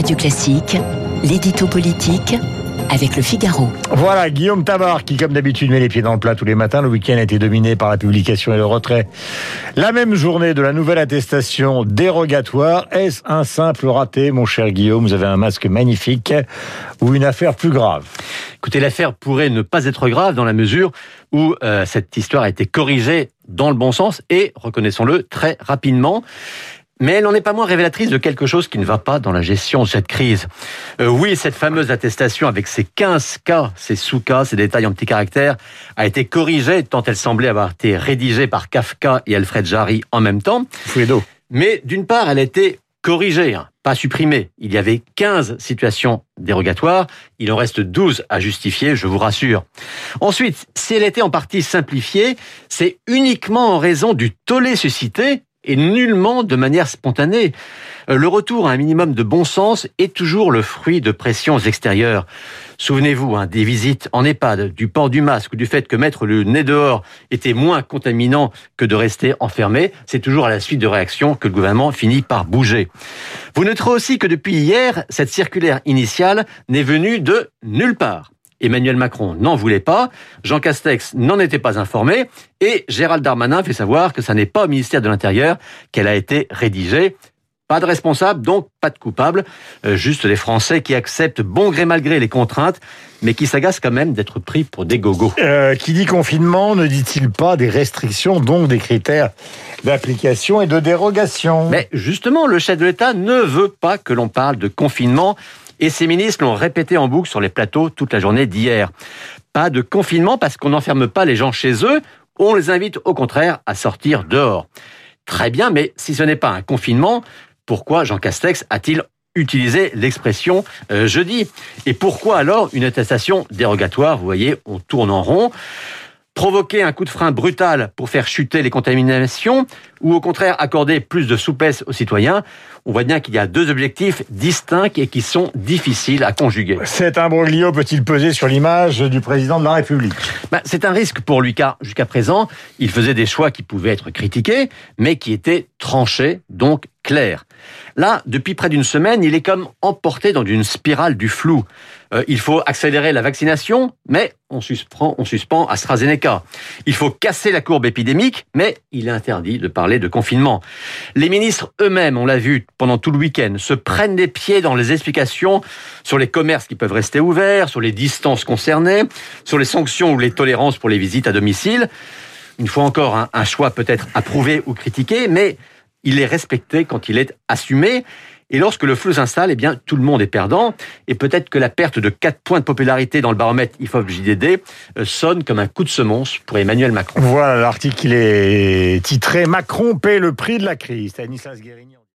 Radio Classique, l'édito politique avec le Figaro. Voilà, Guillaume Tabar, qui comme d'habitude met les pieds dans le plat tous les matins. Le week-end a été dominé par la publication et le retrait. La même journée de la nouvelle attestation dérogatoire. Est-ce un simple raté, mon cher Guillaume? Vous avez un masque magnifique ou une affaire plus grave? Écoutez, l'affaire pourrait ne pas être grave dans la mesure où euh, cette histoire a été corrigée dans le bon sens et, reconnaissons-le, très rapidement mais elle n'en est pas moins révélatrice de quelque chose qui ne va pas dans la gestion de cette crise. Euh, oui, cette fameuse attestation avec ses 15 cas, ses sous-cas, ses détails en petits caractères, a été corrigée tant elle semblait avoir été rédigée par Kafka et Alfred Jarry en même temps. d'eau. Mais d'une part, elle a été corrigée, hein, pas supprimée. Il y avait 15 situations dérogatoires, il en reste 12 à justifier, je vous rassure. Ensuite, si elle était en partie simplifiée, c'est uniquement en raison du tollé suscité et nullement de manière spontanée. Euh, le retour à un minimum de bon sens est toujours le fruit de pressions extérieures. Souvenez-vous hein, des visites en EHPAD, du port du masque ou du fait que mettre le nez dehors était moins contaminant que de rester enfermé. C'est toujours à la suite de réactions que le gouvernement finit par bouger. Vous noterez aussi que depuis hier, cette circulaire initiale n'est venue de nulle part. Emmanuel Macron n'en voulait pas, Jean Castex n'en était pas informé, et Gérald Darmanin fait savoir que ça n'est pas au ministère de l'Intérieur qu'elle a été rédigée. Pas de responsable, donc pas de coupable, euh, juste des Français qui acceptent bon gré mal gré les contraintes, mais qui s'agacent quand même d'être pris pour des gogos. Euh, qui dit confinement ne dit-il pas des restrictions, donc des critères d'application et de dérogation? Mais justement, le chef de l'État ne veut pas que l'on parle de confinement et ces ministres l'ont répété en boucle sur les plateaux toute la journée d'hier. Pas de confinement parce qu'on n'enferme pas les gens chez eux, on les invite au contraire à sortir dehors. Très bien, mais si ce n'est pas un confinement, pourquoi Jean Castex a-t-il utilisé l'expression euh, jeudi? Et pourquoi alors une attestation dérogatoire? Vous voyez, on tourne en rond provoquer un coup de frein brutal pour faire chuter les contaminations ou au contraire accorder plus de souplesse aux citoyens, on voit bien qu'il y a deux objectifs distincts et qui sont difficiles à conjuguer. Cet imbroglio peut-il peser sur l'image du président de la République? Ben, C'est un risque pour lui car jusqu'à présent, il faisait des choix qui pouvaient être critiqués mais qui étaient tranchés, donc Là, depuis près d'une semaine, il est comme emporté dans une spirale du flou. Euh, il faut accélérer la vaccination, mais on suspend, on AstraZeneca. Il faut casser la courbe épidémique, mais il est interdit de parler de confinement. Les ministres eux-mêmes, on l'a vu pendant tout le week-end, se prennent les pieds dans les explications sur les commerces qui peuvent rester ouverts, sur les distances concernées, sur les sanctions ou les tolérances pour les visites à domicile. Une fois encore, un choix peut-être approuvé ou critiqué, mais il est respecté quand il est assumé. Et lorsque le flou s'installe, eh bien, tout le monde est perdant. Et peut-être que la perte de 4 points de popularité dans le baromètre IFOP JDD euh, sonne comme un coup de semonce pour Emmanuel Macron. Voilà, l'article il est titré Macron paie le prix de la crise.